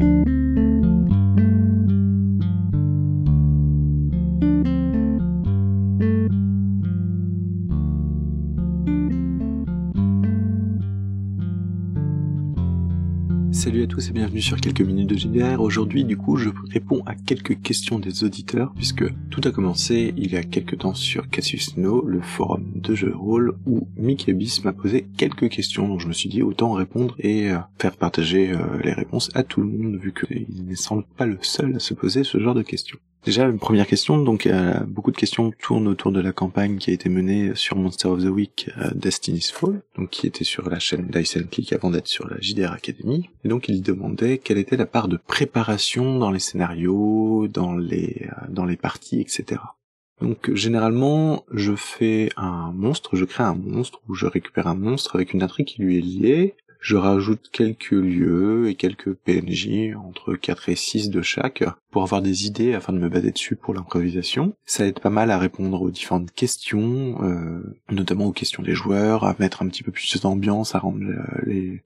Salut à tous et bienvenue sur quelques minutes de JDR. Aujourd'hui, du coup, je réponds à quelques questions des auditeurs puisque tout a commencé il y a quelques temps sur Cassius No, le forum de jeux de rôle où Mickey Bis m'a posé quelques questions donc je me suis dit autant répondre et euh, faire partager euh, les réponses à tout le monde vu qu'il ne semble pas le seul à se poser ce genre de questions. Déjà, une première question, donc euh, beaucoup de questions tournent autour de la campagne qui a été menée sur Monster of the Week Destiny's Fall, donc qui était sur la chaîne Dice Click avant d'être sur la JDR Academy. Et donc demandait quelle était la part de préparation dans les scénarios, dans les euh, dans les parties, etc. Donc généralement, je fais un monstre, je crée un monstre ou je récupère un monstre avec une intrigue qui lui est liée, je rajoute quelques lieux et quelques PNJ, entre 4 et 6 de chaque, pour avoir des idées afin de me baser dessus pour l'improvisation. Ça aide pas mal à répondre aux différentes questions, euh, notamment aux questions des joueurs, à mettre un petit peu plus d'ambiance, à rendre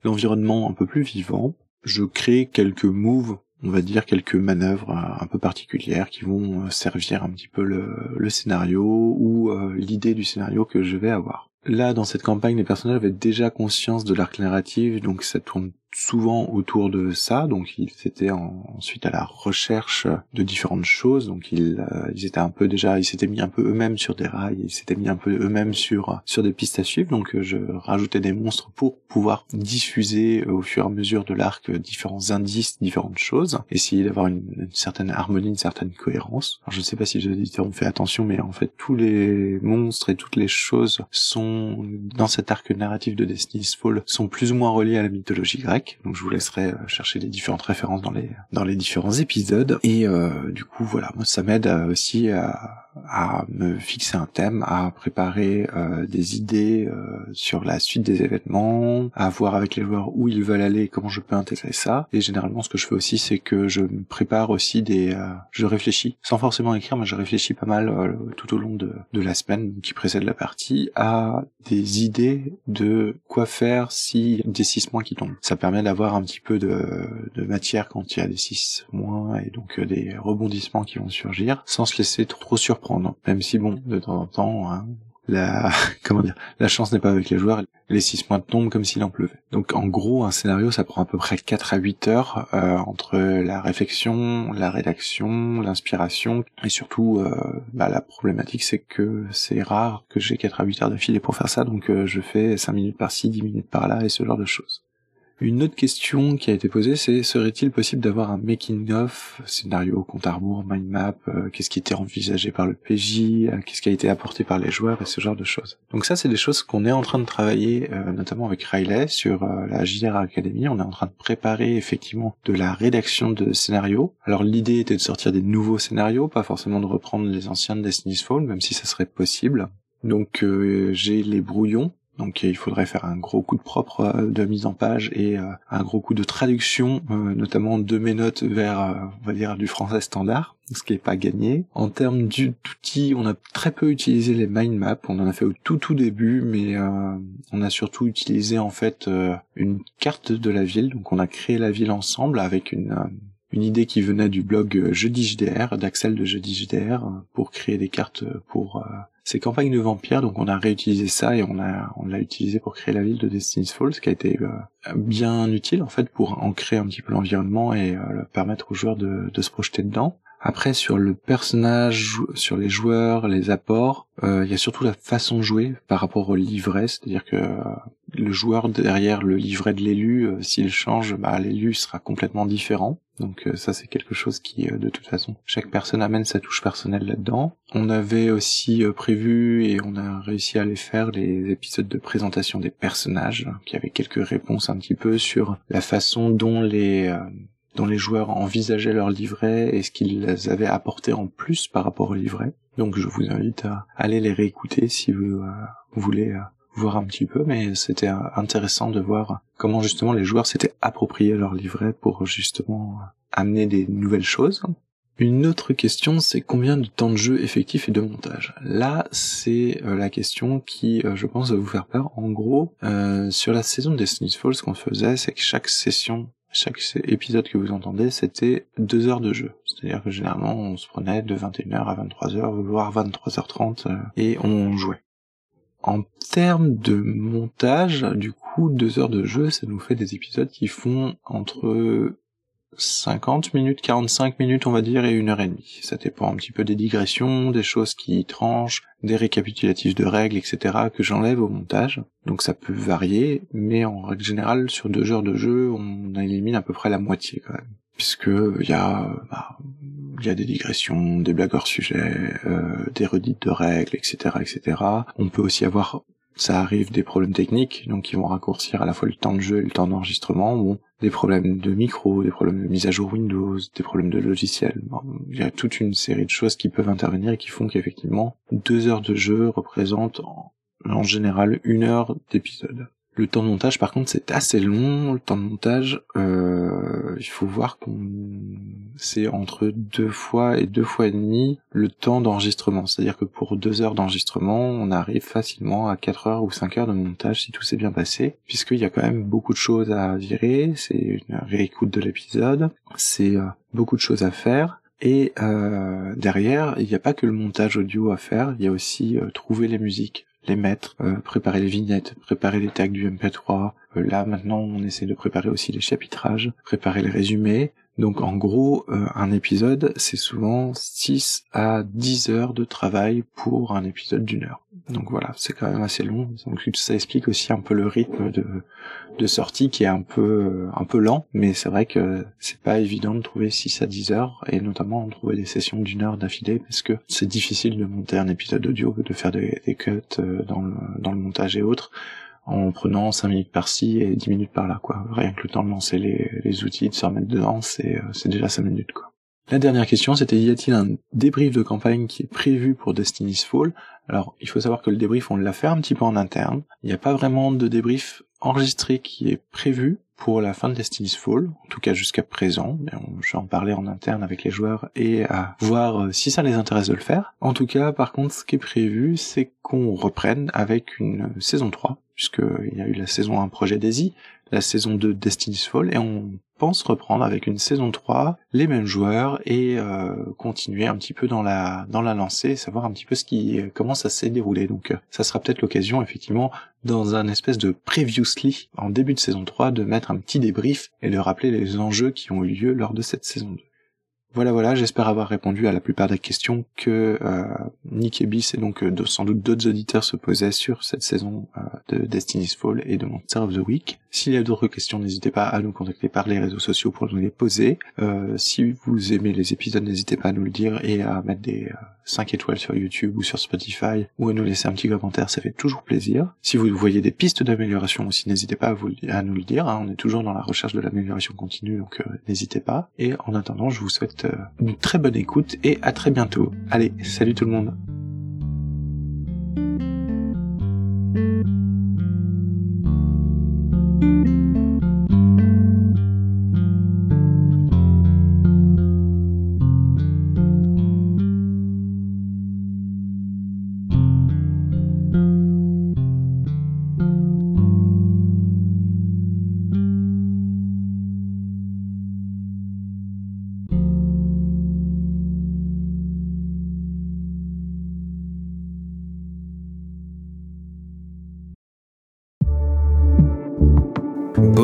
l'environnement un peu plus vivant. Je crée quelques moves on va dire quelques manœuvres un peu particulières qui vont servir un petit peu le, scénario ou euh, l'idée du scénario que je vais avoir. Là, dans cette campagne, les personnages avaient déjà conscience de l'arc narratif, donc ça tourne souvent autour de ça, donc ils étaient ensuite à la recherche de différentes choses, donc ils, euh, ils étaient un peu déjà, ils s'étaient mis un peu eux-mêmes sur des rails, ils s'étaient mis un peu eux-mêmes sur sur des pistes à suivre, donc euh, je rajoutais des monstres pour pouvoir diffuser au fur et à mesure de l'arc différents indices, différentes choses, essayer d'avoir une, certaine harmonie, une certaine cohérence. Je ne sais pas si les auditeurs ont fait attention, mais en fait tous les monstres et toutes les choses sont dans cet arc narratif de Destiny's Fall sont plus ou moins reliés à la mythologie grecque donc je vous laisserai euh, chercher les différentes références dans les dans les différents épisodes. Et euh, du coup voilà, moi ça m'aide euh, aussi à à me fixer un thème, à préparer euh, des idées euh, sur la suite des événements, à voir avec les joueurs où ils veulent aller, comment je peux intégrer ça. Et généralement, ce que je fais aussi, c'est que je me prépare aussi des, euh, je réfléchis, sans forcément écrire, mais je réfléchis pas mal tout au long de, de la semaine qui précède la partie, à des idées de quoi faire si des six mois qui tombent. Ça permet d'avoir un petit peu de, de matière quand il y a des six mois et donc des rebondissements qui vont surgir, sans se laisser trop surprendre même si bon, de temps en temps, hein, la comment dire, la chance n'est pas avec les joueurs, les six mois tombent comme s'il en pleuvait. Donc en gros, un scénario, ça prend à peu près 4 à 8 heures euh, entre la réflexion, la rédaction, l'inspiration, et surtout, euh, bah, la problématique, c'est que c'est rare que j'ai 4 à 8 heures d'affilée pour faire ça, donc euh, je fais 5 minutes par-ci, 10 minutes par-là, et ce genre de choses. Une autre question qui a été posée, c'est serait-il possible d'avoir un making-of, scénario, compte à rebours, mind map, euh, qu'est-ce qui était envisagé par le PJ, euh, qu'est-ce qui a été apporté par les joueurs et ce genre de choses. Donc ça, c'est des choses qu'on est en train de travailler, euh, notamment avec Riley sur la JDR Academy. On est en train de préparer effectivement de la rédaction de scénarios. Alors l'idée était de sortir des nouveaux scénarios, pas forcément de reprendre les anciens de Destiny's Fall, même si ça serait possible. Donc j'ai les brouillons donc il faudrait faire un gros coup de propre euh, de mise en page et euh, un gros coup de traduction, euh, notamment de mes notes vers, on va dire, du français standard, ce qui est pas gagné. En termes d'outils, on a très peu utilisé les mind maps, on en a fait au tout tout début, mais on a surtout utilisé en fait une carte de la ville, donc on a créé la ville ensemble avec une une idée qui venait du blog Jeudi JDR, d'Axel de Jeudi JDR, pour créer des cartes pour ces campagnes de vampires, donc on a réutilisé ça et on a on l'a utilisé pour créer la ville de Destiny's Falls, qui a été euh, bien utile en fait pour ancrer un petit peu l'environnement et euh, permettre aux joueurs de, de se projeter dedans. Après sur le personnage, sur les joueurs, les apports, euh, il y a surtout la façon de jouer par rapport au livret, c'est-à-dire que le joueur derrière le livret de l'élu, s'il change, bah, l'élu sera complètement différent. Donc euh, ça c'est quelque chose qui euh, de toute façon chaque personne amène sa touche personnelle là-dedans. On avait aussi euh, prévu et on a réussi à les faire les épisodes de présentation des personnages qui avaient quelques réponses un petit peu sur la façon dont les dont les joueurs envisageaient leur livret et ce qu'ils avaient apporté en plus par rapport au livret. Donc je vous invite à aller les réécouter si vous, voulez voir un petit peu, mais c'était intéressant de voir comment justement les joueurs s'étaient appropriés leur livret pour justement amener des nouvelles choses. Une autre question, c'est combien de temps de jeu effectif et de montage? Là, c'est euh, la question qui, euh, je pense, va vous faire peur. En gros, euh, sur la saison de Destiny's Falls, ce qu'on faisait, c'est que chaque session chaque épisode que vous entendez, c'était deux heures de jeu. C'est-à-dire que généralement, on se prenait de 21h à 23h, voire 23h30, euh, et on jouait. En termes de montage, du coup, deux heures de jeu, ça nous fait des épisodes qui font entre 50 minutes, 45 minutes on va dire, et une heure et demie. Ça dépend un petit peu des digressions, des choses qui tranchent, des récapitulatifs de règles, etc. que j'enlève au montage. Donc ça peut varier, mais en règle générale, sur deux heures de jeu, on élimine à peu près la moitié quand même. Puisque il y a, bah, y a des digressions, des blagues hors sujet, euh, des redites de règles, etc., etc. On peut aussi avoir ça arrive des problèmes techniques, donc qui vont raccourcir à la fois le temps de jeu et le temps d'enregistrement, bon, des problèmes de micro, des problèmes de mise à jour Windows, des problèmes de logiciel. il y a toute une série de choses qui peuvent intervenir et qui font qu'effectivement, deux heures de jeu représentent en général une heure d'épisode. Le temps de montage, par contre, c'est assez long. Le temps de montage, euh, il faut voir qu'on c'est entre deux fois et deux fois et demi le temps d'enregistrement. C'est-à-dire que pour deux heures d'enregistrement, on arrive facilement à quatre heures ou cinq heures de montage si tout s'est bien passé, puisqu'il y a quand même beaucoup de choses à virer. C'est une réécoute de l'épisode, c'est euh, beaucoup de choses à faire. Et euh, derrière, il n'y a pas que le montage audio à faire, il y a aussi euh, trouver les musiques les mettre, euh, préparer les vignettes, préparer les tags du MP3. Euh, là maintenant on essaie de préparer aussi les chapitrages, préparer les résumés. Donc en gros euh, un épisode c'est souvent 6 à 10 heures de travail pour un épisode d'une heure. Donc voilà, c'est quand même assez long. Donc ça explique aussi un peu le rythme de, sortie qui est un peu un peu lent, mais c'est vrai que c'est pas évident de trouver 6 à 10 heures et notamment de trouver des sessions d'une heure d'affilée parce que c'est difficile de monter un épisode audio, de faire des, cuts le, dans le montage et autres en prenant 5 minutes par-ci et 10 minutes par-là, quoi. Rien que le temps de lancer les, les outils, de se remettre dedans, c'est, euh, c'est déjà 5 minutes, quoi. La dernière question, c'était y a-t-il un débrief de campagne qui est prévu pour Destiny's Fall? Alors, il faut savoir que le débrief, on l'a fait un petit peu en interne. Il n'y a pas vraiment de débrief enregistré qui est prévu pour la fin de Destiny's Fall, en tout cas jusqu'à présent. Mais on, je vais en parler en interne avec les joueurs et à voir euh, si ça les intéresse de le faire. En tout cas, par contre, ce qui est prévu, c'est qu'on reprenne avec une saison 3, puisqu'il y a eu la saison 1 Projet Daisy, la saison 2 Destiny's Fall, et on pense reprendre avec une saison 3 les mêmes joueurs et euh, continuer un petit peu dans la dans la lancée, savoir un petit peu ce qui comment ça s'est déroulé. Donc euh, ça sera peut-être l'occasion effectivement dans un espèce de previously en début de saison 3 de mettre un petit débrief et de rappeler les enjeux qui ont eu lieu lors de cette saison 2. Voilà, voilà, j'espère avoir répondu à la plupart des questions que euh, Nick et Bis et donc euh, sans doute d'autres auditeurs se posaient sur cette saison euh, de Destiny's Fall et de Monster of the Week. S'il y a d'autres questions, n'hésitez pas à nous contacter par les réseaux sociaux pour nous les poser. Euh, si vous aimez les épisodes, n'hésitez pas à nous le dire et à mettre des 5 étoiles sur YouTube ou sur Spotify ou à nous laisser un petit commentaire, ça fait toujours plaisir. Si vous voyez des pistes d'amélioration aussi, n'hésitez pas à, nous le dire. Hein. on est toujours dans la recherche de l'amélioration continue, donc n'hésitez pas. Et en attendant, je vous souhaite euh, une très bonne écoute et à très bientôt. Allez, salut tout le monde.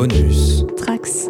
Bonus. Trax.